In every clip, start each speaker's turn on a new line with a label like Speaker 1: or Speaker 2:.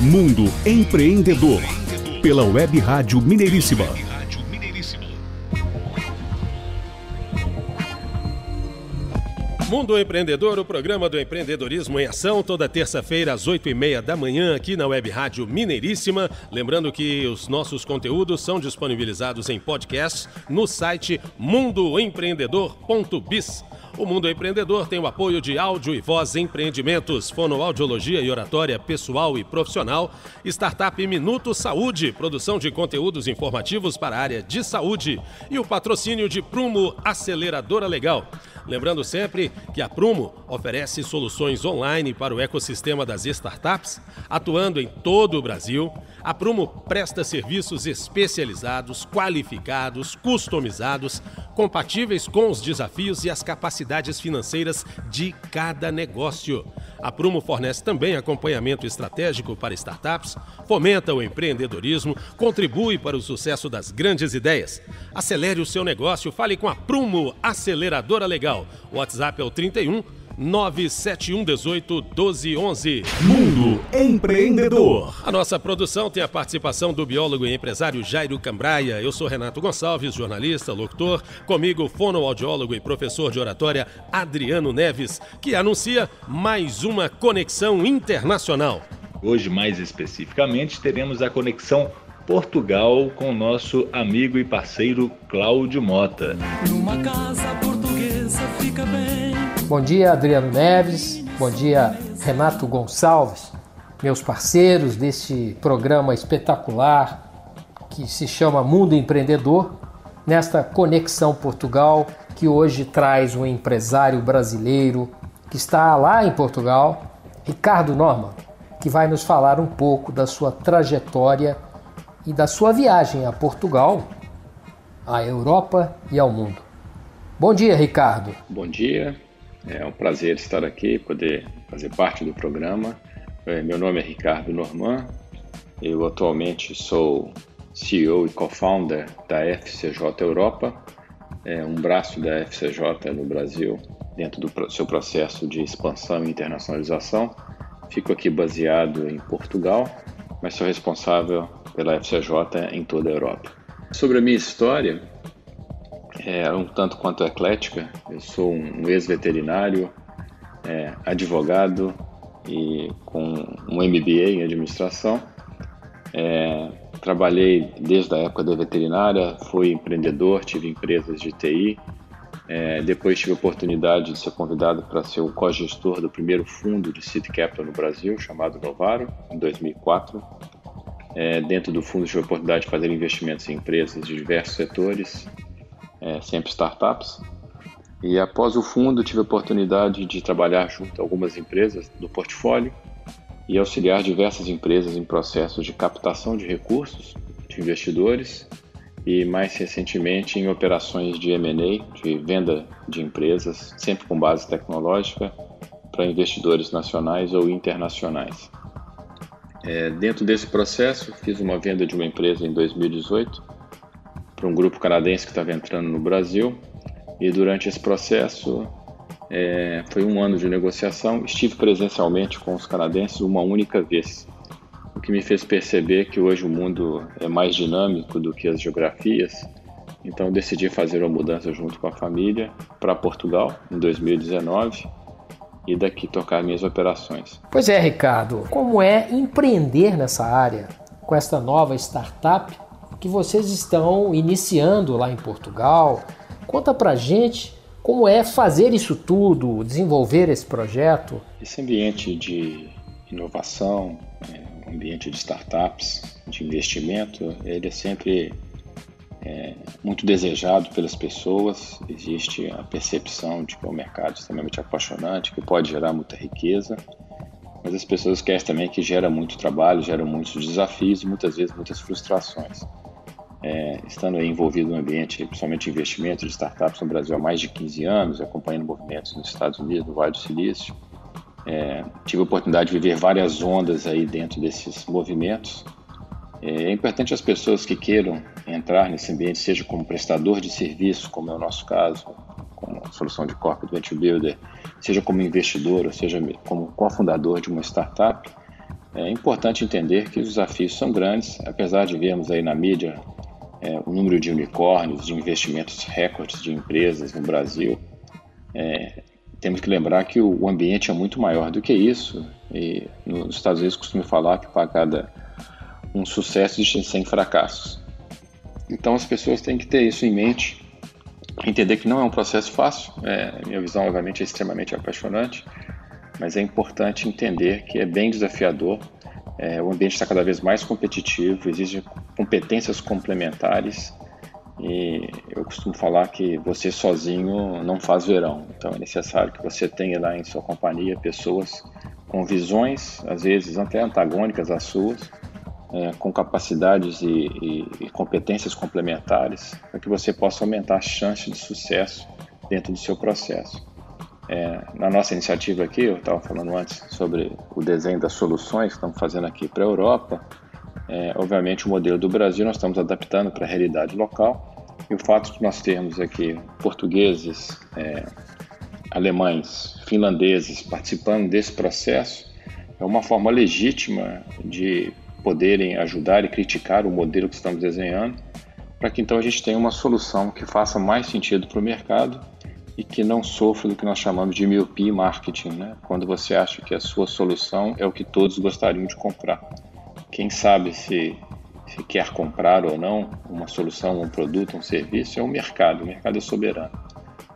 Speaker 1: Mundo Empreendedor, pela Web Rádio Mineiríssima.
Speaker 2: Mundo Empreendedor, o programa do empreendedorismo em ação, toda terça-feira às oito e meia da manhã aqui na Web Rádio Mineiríssima. Lembrando que os nossos conteúdos são disponibilizados em podcast no site mundoempreendedor.biz. O Mundo Empreendedor tem o apoio de Áudio e Voz Empreendimentos, Fonoaudiologia e Oratória Pessoal e Profissional, Startup Minuto Saúde, produção de conteúdos informativos para a área de saúde e o patrocínio de Prumo Aceleradora Legal. Lembrando sempre que a Prumo oferece soluções online para o ecossistema das startups, atuando em todo o Brasil. A Prumo presta serviços especializados, qualificados, customizados, compatíveis com os desafios e as capacidades financeiras de cada negócio. A Prumo fornece também acompanhamento estratégico para startups, fomenta o empreendedorismo, contribui para o sucesso das grandes ideias. Acelere o seu negócio, fale com a Prumo Aceleradora Legal. O WhatsApp é o 31 97118 1211.
Speaker 1: Mundo Empreendedor.
Speaker 2: A nossa produção tem a participação do biólogo e empresário Jairo Cambraia. Eu sou Renato Gonçalves, jornalista, locutor. Comigo, fonoaudiólogo e professor de oratória Adriano Neves, que anuncia mais uma conexão internacional.
Speaker 3: Hoje, mais especificamente, teremos a conexão Portugal com o nosso amigo e parceiro Cláudio Mota. Numa casa portuguesa
Speaker 4: fica bem. Bom dia, Adriano Neves. Bom dia, Renato Gonçalves, meus parceiros deste programa espetacular que se chama Mundo Empreendedor, nesta Conexão Portugal, que hoje traz um empresário brasileiro que está lá em Portugal, Ricardo Norman, que vai nos falar um pouco da sua trajetória e da sua viagem a Portugal, à Europa e ao mundo. Bom dia, Ricardo.
Speaker 5: Bom dia, é um prazer estar aqui, poder fazer parte do programa. É, meu nome é Ricardo Norman, eu atualmente sou CEO e co-founder da FCJ Europa, é um braço da FCJ no Brasil, dentro do seu processo de expansão e internacionalização. Fico aqui baseado em Portugal, mas sou responsável pela FCJ em toda a Europa. Sobre a minha história, é um tanto quanto eclética. Eu sou um ex-veterinário, é, advogado e com um MBA em administração. É, trabalhei desde a época da veterinária, fui empreendedor, tive empresas de TI. É, depois tive a oportunidade de ser convidado para ser o co-gestor do primeiro fundo de Seed Capital no Brasil, chamado Novaro, em 2004. É, dentro do fundo tive a oportunidade de fazer investimentos em empresas de diversos setores, é, sempre startups. E após o fundo, tive a oportunidade de trabalhar junto a algumas empresas do portfólio e auxiliar diversas empresas em processos de captação de recursos de investidores e, mais recentemente, em operações de M&A, de venda de empresas, sempre com base tecnológica, para investidores nacionais ou internacionais. É, dentro desse processo, fiz uma venda de uma empresa em 2018 para um grupo canadense que estava entrando no Brasil. E durante esse processo, é, foi um ano de negociação. Estive presencialmente com os canadenses uma única vez, o que me fez perceber que hoje o mundo é mais dinâmico do que as geografias. Então decidi fazer uma mudança junto com a família para Portugal em 2019 e daqui tocar minhas operações.
Speaker 4: Pois é, Ricardo, como é empreender nessa área com esta nova startup que vocês estão iniciando lá em Portugal. Conta pra gente como é fazer isso tudo, desenvolver esse projeto.
Speaker 5: Esse ambiente de inovação, um ambiente de startups, de investimento, ele é sempre é, muito desejado pelas pessoas. Existe a percepção de que é um mercado extremamente apaixonante, que pode gerar muita riqueza, mas as pessoas querem também que gera muito trabalho, gera muitos desafios e muitas vezes muitas frustrações é, estando envolvido no ambiente, principalmente de investimentos de startups no Brasil há mais de 15 anos, acompanhando movimentos nos Estados Unidos, no Vale do Silício, é, tive a oportunidade de viver várias ondas aí dentro desses movimentos. É, é importante as pessoas que queiram entrar nesse ambiente, seja como prestador de serviço, como é o nosso caso, como solução de corporate venture builder, seja como investidor, ou seja como cofundador de uma startup, É importante entender que os desafios são grandes, apesar de vermos aí na mídia é, o número de unicórnios, de investimentos recordes de empresas no Brasil. É, temos que lembrar que o ambiente é muito maior do que isso. E nos Estados Unidos costuma falar que para cada um sucesso existem 100 fracassos. Então as pessoas têm que ter isso em mente, entender que não é um processo fácil. É, minha visão, obviamente, é extremamente apaixonante, mas é importante entender que é bem desafiador. É, o ambiente está cada vez mais competitivo, existem competências complementares e eu costumo falar que você sozinho não faz verão. Então é necessário que você tenha lá em sua companhia pessoas com visões, às vezes até antagônicas às suas, é, com capacidades e, e, e, competências complementares, para que você possa aumentar a chance de sucesso dentro do seu processo. É, na nossa iniciativa aqui, eu estava falando antes sobre o desenho das soluções que estamos fazendo aqui para a Europa. É, obviamente, o modelo do Brasil nós estamos adaptando para a realidade local. E o fato de nós termos aqui portugueses, é, alemães, finlandeses participando desse processo é uma forma legítima de poderem ajudar e criticar o modelo que estamos desenhando, para que então a gente tenha uma solução que faça mais sentido para o mercado e que não sofra do que nós chamamos de miopia marketing, né? quando você acha que a sua solução é o que todos gostariam de comprar. Quem sabe se, se quer comprar ou não uma solução, um produto, um serviço, é o mercado, o mercado é soberano.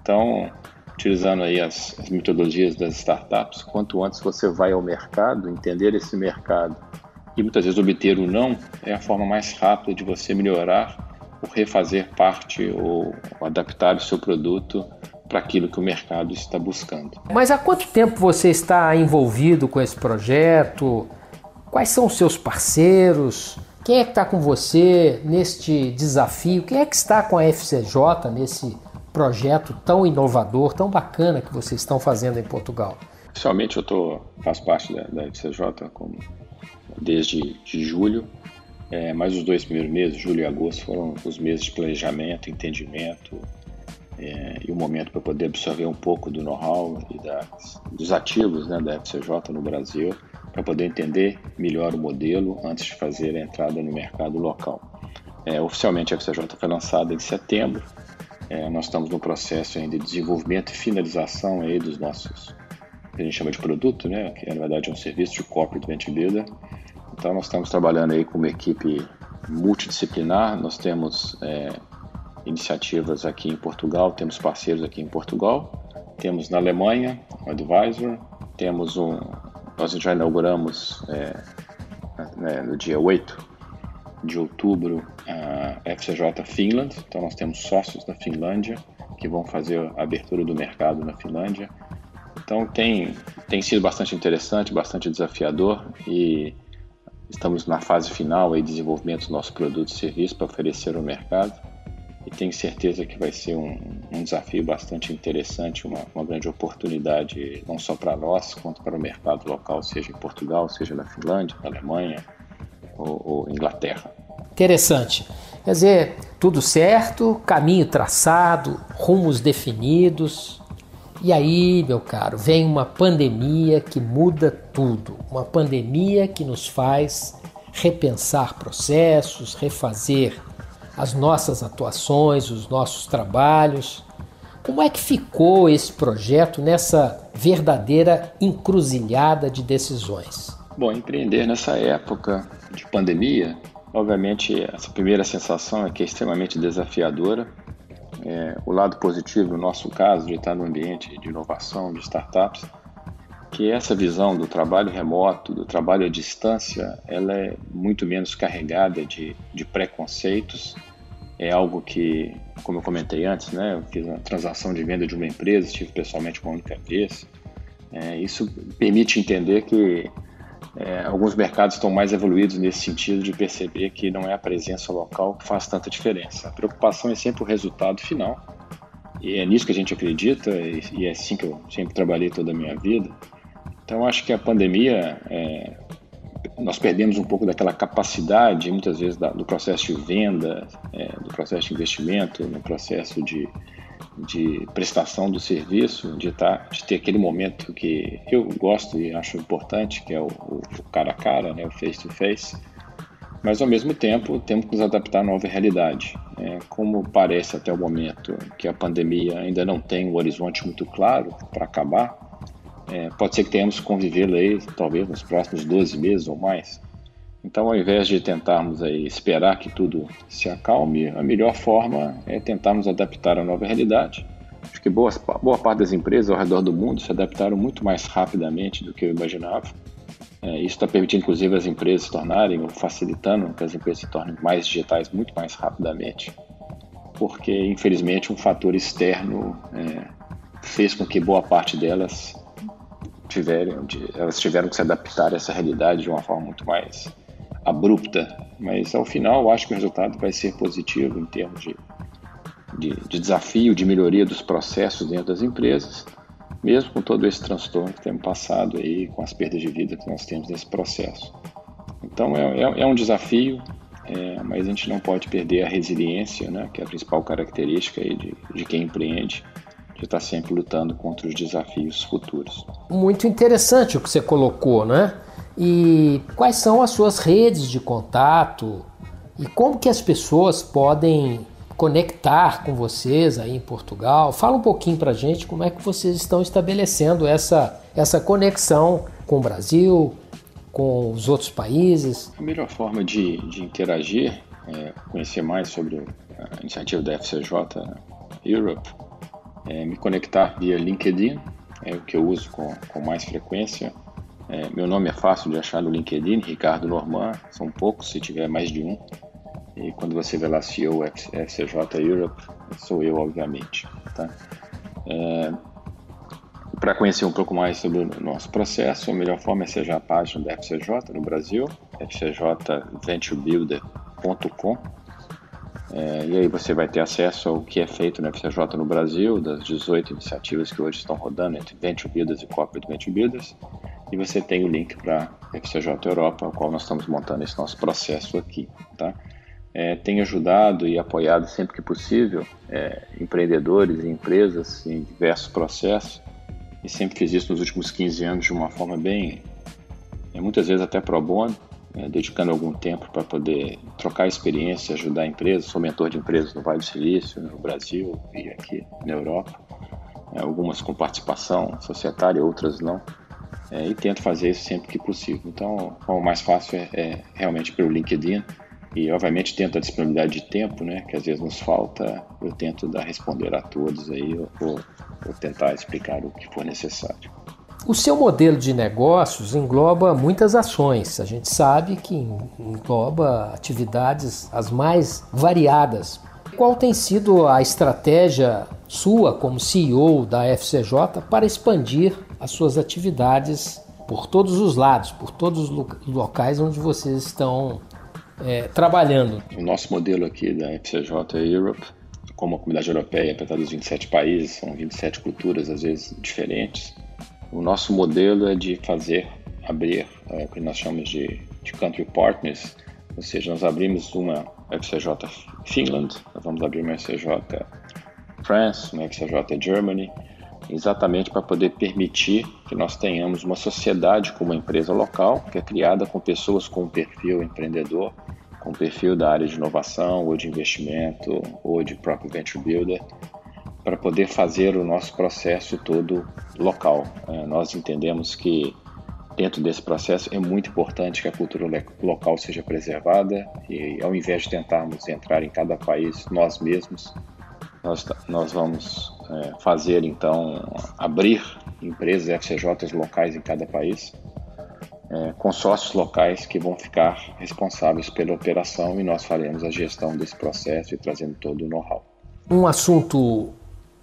Speaker 5: Então, utilizando aí as, as metodologias das startups, quanto antes você vai ao mercado, entender esse mercado e muitas vezes obter o não é a forma mais rápida de você melhorar ou refazer parte ou adaptar o seu produto para aquilo que o mercado está buscando.
Speaker 4: Mas há quanto tempo você está envolvido com esse projeto? Quais são os seus parceiros? Quem é que está com você neste desafio? Quem é que está com a FCJ nesse projeto tão inovador, tão bacana que vocês estão fazendo em Portugal?
Speaker 5: Oficialmente eu tô, faço parte da, da FCJ como desde de julho, é, mas os dois primeiros meses, julho e agosto, foram os meses de planejamento, entendimento é, e o momento para poder absorver um pouco do know-how e dos ativos né, da FCJ no Brasil, para poder entender melhor o modelo antes de fazer a entrada no mercado local. É, oficialmente a FCJ foi lançada em setembro, é, nós estamos no processo ainda de desenvolvimento e finalização aí dos nossos que a gente chama de produto, né, que na verdade é um serviço de corporate venture builder. Então nós estamos trabalhando aí com uma equipe multidisciplinar, nós temos é, iniciativas aqui em Portugal, temos parceiros aqui em Portugal, temos na Alemanha um advisor, temos um, nós já inauguramos é, né, no dia 8 de outubro a FCJ Finland, então nós temos sócios da Finlândia que vão fazer a abertura do mercado na Finlândia. Então tem, tem sido bastante interessante, bastante desafiador e estamos na fase final de desenvolvimento do nosso produto e serviço para oferecer ao mercado e tenho certeza que vai ser um, um desafio bastante interessante, uma, uma grande oportunidade não só para nós, quanto para o mercado local, seja em Portugal, seja na Finlândia, na Alemanha ou, ou Inglaterra.
Speaker 4: Interessante. Quer dizer, tudo certo, caminho traçado, rumos definidos, e aí, meu caro, vem uma pandemia que muda tudo. Uma pandemia que nos faz repensar processos, refazer as nossas atuações, os nossos trabalhos. Como é que ficou esse projeto nessa verdadeira encruzilhada de decisões?
Speaker 5: Bom, empreender nessa época de pandemia, obviamente, essa primeira sensação é que é extremamente desafiadora é, o lado positivo, no nosso caso, de estar no ambiente de inovação, de startups, que essa visão do trabalho remoto, do trabalho à distância, ela é muito menos carregada de, de preconceitos. É algo que, como eu comentei antes, né, eu fiz uma transação de venda de uma empresa, estive pessoalmente uma única vez. É, isso permite entender que é, alguns mercados estão mais evoluídos nesse sentido de perceber que não é a presença local que faz tanta diferença. A preocupação é sempre o resultado final. E é nisso que a gente acredita, e, é assim que eu sempre trabalhei toda a minha vida. Então, acho que a pandemia, é, nós perdemos um pouco daquela capacidade, muitas vezes, da, do processo de venda, é, do processo de investimento, no processo de, de prestação do serviço, de, tá, de ter aquele momento que eu gosto e acho importante, que é o, o, o cara a cara, né, o face to face, mas ao mesmo tempo temos que nos adaptar à nova realidade. É, como parece até o momento que a pandemia ainda não tem um horizonte muito claro para acabar, é, pode ser que tenhamos que conviver aí talvez nos próximos 12 meses ou mais. Então, ao invés de tentarmos aí esperar que tudo se acalme, a melhor forma é tentarmos adaptar à nova realidade. Acho que boa, boa parte das empresas ao redor do mundo se adaptaram muito mais rapidamente do que eu imaginava. É, isso está permitindo, inclusive, as empresas se tornarem, ou facilitando que as empresas se tornem mais digitais muito mais rapidamente, porque, infelizmente, um fator externo é, fez com que boa parte delas tiveram, elas tiveram que se adaptar a essa realidade de uma forma muito mais abrupta, mas ao final eu acho que o resultado vai ser positivo em termos de, de, de desafio, de melhoria dos processos dentro das empresas, mesmo com todo esse transtorno que temos passado aí, com as perdas de vida que nós temos nesse processo. Então é, é, é um desafio, é, mas a gente não pode perder a resiliência, né, que é a principal característica aí de, de quem empreende, de estar sempre lutando contra os desafios futuros.
Speaker 4: Muito interessante o que você colocou, né? E quais são as suas redes de contato e como que as pessoas podem conectar com vocês aí em Portugal? Fala um pouquinho para a gente como é que vocês estão estabelecendo essa, essa conexão com o Brasil, com os outros países.
Speaker 5: A melhor forma de, de interagir, é conhecer mais sobre a iniciativa da FCJ Europe, é me conectar via LinkedIn, é o que eu uso com, com mais frequência. É, meu nome é fácil de achar no LinkedIn, Ricardo Norman, são poucos, se tiver mais de um. E quando você vê lá CEO FCJ Europe, sou eu, obviamente. Tá? É, Para conhecer um pouco mais sobre o nosso processo, a melhor forma é seja a página da FCJ no Brasil, fcjventurebuilder.com. É, e aí você vai ter acesso ao que é feito na FCJ no Brasil, das 18 iniciativas que hoje estão rodando entre Venture Builders e Corporate Venture Builders. E você tem o link para FCJ Europa, o qual nós estamos montando esse nosso processo aqui, tá? É, tem ajudado e apoiado sempre que possível é, empreendedores e empresas em diversos processos. E sempre fiz isso nos últimos 15 anos de uma forma bem, é, muitas vezes até pro bono, é, dedicando algum tempo para poder trocar experiência, ajudar empresas. Sou mentor de empresas no Vale do Silício, no Brasil e aqui na Europa, é, algumas com participação societária, outras não é, e tento fazer isso sempre que possível. Então, o mais fácil é, é realmente pelo LinkedIn e, obviamente, tento a disponibilidade de tempo, né, que às vezes nos falta, eu tento dar responder a todos aí ou, ou tentar explicar o que for necessário.
Speaker 4: O seu modelo de negócios engloba muitas ações. A gente sabe que engloba atividades as mais variadas. Qual tem sido a estratégia sua como CEO da FCJ para expandir as suas atividades por todos os lados, por todos os locais onde vocês estão é, trabalhando.
Speaker 5: O nosso modelo aqui da FCJ Europe, como a comunidade europeia, apesar dos 27 países, são 27 culturas às vezes diferentes. O nosso modelo é de fazer, abrir é, o que nós chamamos de, de country partners, ou seja, nós abrimos uma FCJ Finland, nós vamos abrir uma FCJ France, uma FCJ Germany, exatamente para poder permitir que nós tenhamos uma sociedade como uma empresa local, que é criada com pessoas com um perfil empreendedor, com um perfil da área de inovação ou de investimento ou de próprio venture builder, para poder fazer o nosso processo todo local. É, nós entendemos que dentro desse processo é muito importante que a cultura local seja preservada e ao invés de tentarmos entrar em cada país nós mesmos, nós, nós vamos é, fazer então abrir empresas FCJs locais em cada país, é, consórcios locais que vão ficar responsáveis pela operação e nós faremos a gestão desse processo e trazendo todo o know-how.
Speaker 4: Um assunto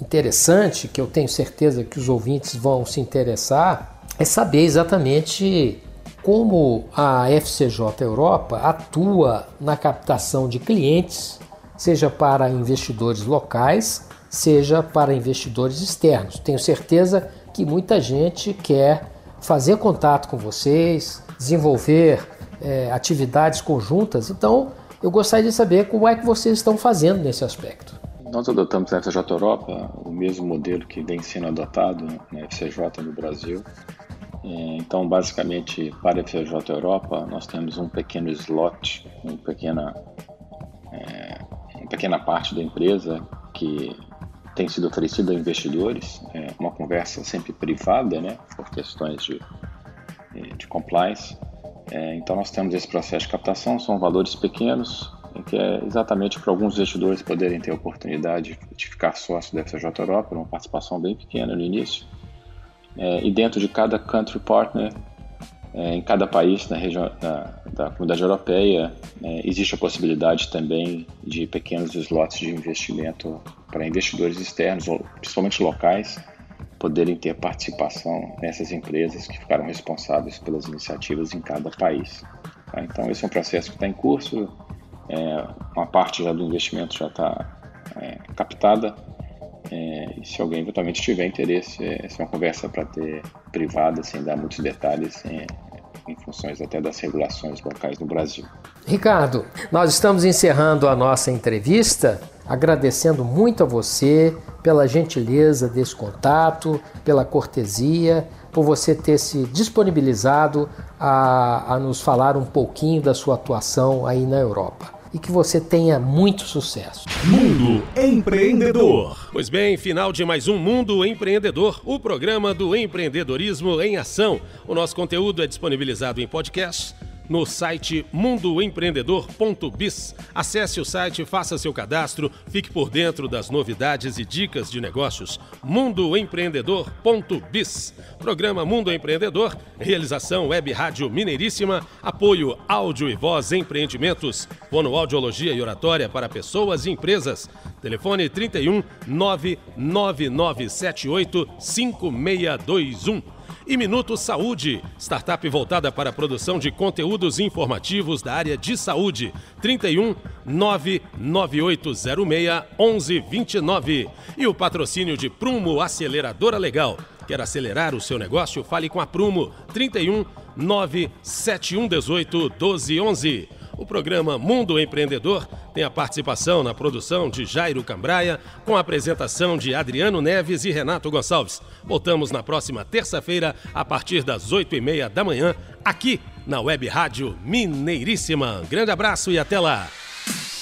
Speaker 4: interessante que eu tenho certeza que os ouvintes vão se interessar é saber exatamente como a FCJ Europa atua na captação de clientes seja para investidores locais, seja para investidores externos. Tenho certeza que muita gente quer fazer contato com vocês, desenvolver é, atividades conjuntas. Então, eu gostaria de saber como é que vocês estão fazendo nesse aspecto.
Speaker 5: Nós adotamos na FCJ Europa o mesmo modelo que vem sendo adotado na FCJ no Brasil. É, então, basicamente, para a FCJ Europa, nós temos um pequeno slot, uma pequena, é, uma pequena parte da empresa que tem sido oferecida a investidores, é uma conversa sempre privada, né, por questões de, de compliance. Então, nós temos esse processo de captação, são valores pequenos, que é exatamente para alguns investidores poderem ter a oportunidade de ficar sócio da FCJ Europa, uma participação bem pequena no início. É, e dentro de cada country partner, é, em cada país na região na, da comunidade europeia, é, existe a possibilidade também de pequenos slots de investimento para investidores externos, principalmente locais, poderem ter participação nessas empresas que ficaram responsáveis pelas iniciativas em cada país. Tá? Então, esse é um processo que está em curso, é, uma parte já do investimento já está é, captada. É, e se alguém eventualmente tiver interesse, essa é uma conversa para ter privada, sem dar muitos detalhes, em, em funções até das regulações locais no Brasil.
Speaker 4: Ricardo, nós estamos encerrando a nossa entrevista agradecendo muito a você pela gentileza desse contato, pela cortesia, por você ter se disponibilizado a, a nos falar um pouquinho da sua atuação aí na Europa e que você tenha muito sucesso.
Speaker 1: Mundo Empreendedor.
Speaker 2: Pois bem, final de mais um Mundo Empreendedor, o programa do empreendedorismo em ação. O nosso conteúdo é disponibilizado em podcast no site mundoempreendedor.biz. Acesse o site, faça seu cadastro, fique por dentro das novidades e dicas de negócios. mundoempreendedor.biz. Programa Mundo Empreendedor, realização Web Rádio Mineiríssima, apoio áudio e voz empreendimentos, fonoaudiologia e oratória para pessoas e empresas. Telefone 31 99978 5621 e Minuto Saúde, startup voltada para a produção de conteúdos informativos da área de saúde. 31 99806 1129. E o patrocínio de Prumo Aceleradora Legal. Quer acelerar o seu negócio? Fale com a Prumo. 31 97118 1211. Programa Mundo Empreendedor tem a participação na produção de Jairo Cambraia, com a apresentação de Adriano Neves e Renato Gonçalves. Voltamos na próxima terça-feira, a partir das oito e meia da manhã, aqui na Web Rádio Mineiríssima. grande abraço e até lá!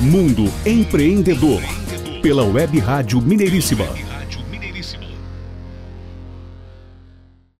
Speaker 1: Mundo Empreendedor, pela Web Rádio Mineiríssima.